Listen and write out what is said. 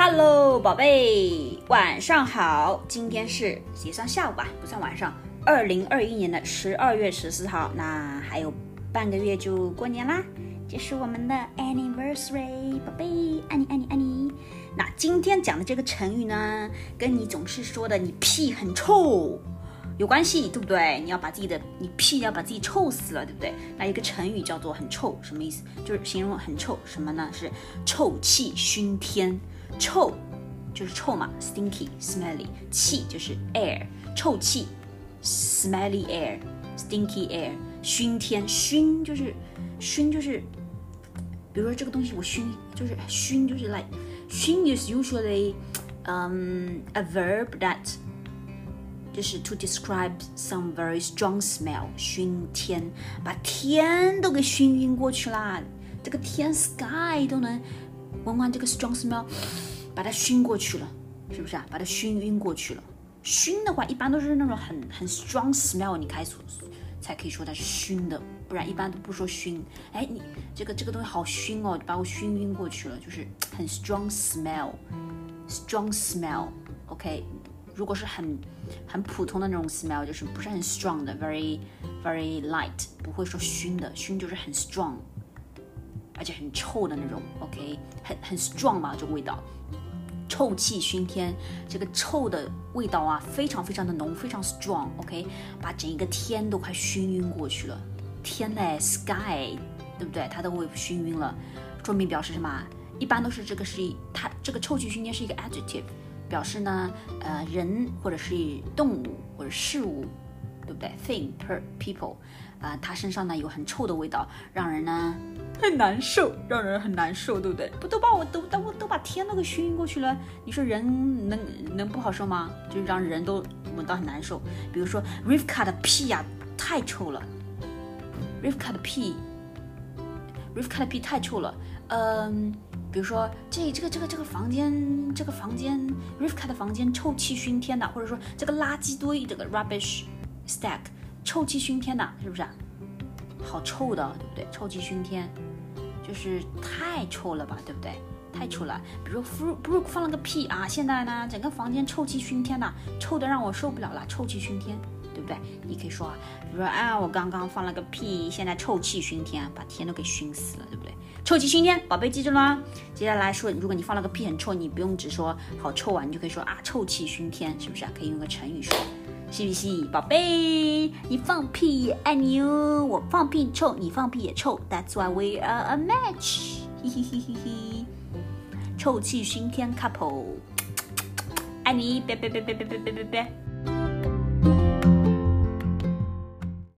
Hello，宝贝，晚上好。今天是也算下午吧，不算晚上。二零二一年的十二月十四号，那还有半个月就过年啦，这是我们的 anniversary，宝贝，爱你爱你爱你。那今天讲的这个成语呢，跟你总是说的你屁很臭有关系，对不对？你要把自己的你屁要把自己臭死了，对不对？那一个成语叫做很臭，什么意思？就是形容很臭，什么呢？是臭气熏天。臭就是臭嘛，stinky smelly，气就是 air，臭气，smelly air，stinky air，熏天熏就是熏就是，比如说这个东西我熏就是熏就是 like 熏 is usually um a verb that 就是 to describe some very strong smell，熏天把天都给熏晕过去啦，这个天 sky 都能。闻完这个 strong smell，把它熏过去了，是不是啊？把它熏晕过去了。熏的话，一般都是那种很很 strong smell，你开始才可以说它是熏的，不然一般都不说熏。哎，你这个这个东西好熏哦，把我熏晕过去了，就是很 strong smell，strong smell。OK，如果是很很普通的那种 smell，就是不是很 strong 的，very very light，不会说熏的，熏就是很 strong。而且很臭的那种，OK，很很 strong 嘛，这个味道，臭气熏天，这个臭的味道啊，非常非常的浓，非常 strong，OK，把整一个天都快熏晕过去了，天嘞，sky，对不对？它都会熏晕了，说明表示什么？一般都是这个是一它这个臭气熏天是一个 adjective，表示呢，呃，人或者是动物或者事物。对不对？Thing, per people，啊，它身上呢有很臭的味道，让人呢很难受，让人很难受，对不对？不都把我都都都把天都给熏过去了，你说人能能不好受吗？就让人都闻到很难受。比如说 Rivka 的屁呀，太臭了。Rivka 的屁，Rivka 的屁太臭了。嗯，比如说这这个这个这个房间，这个房间 Rivka 的房间臭气熏天的，或者说这个垃圾堆，这个 rubbish。Stack，臭气熏天的，是不是？好臭的，对不对？臭气熏天，就是太臭了吧，对不对？太臭了。比如 Brooke 放了个屁啊，现在呢，整个房间臭气熏天的，臭的让我受不了了，臭气熏天，对不对？你可以说啊，比如说啊，我刚刚放了个屁，现在臭气熏天，把天都给熏死了，对不对？臭气熏天，宝贝记住了吗？接下来说，如果你放了个屁很臭，你不用只说好臭啊，你就可以说啊，臭气熏天，是不是啊？可以用个成语说。是不是，宝贝？你放屁也爱你哦，我放屁臭，你放屁也臭，That's why we are a match。嘿嘿嘿嘿嘿，臭气熏天 couple，爱你，别别别别别别别别别。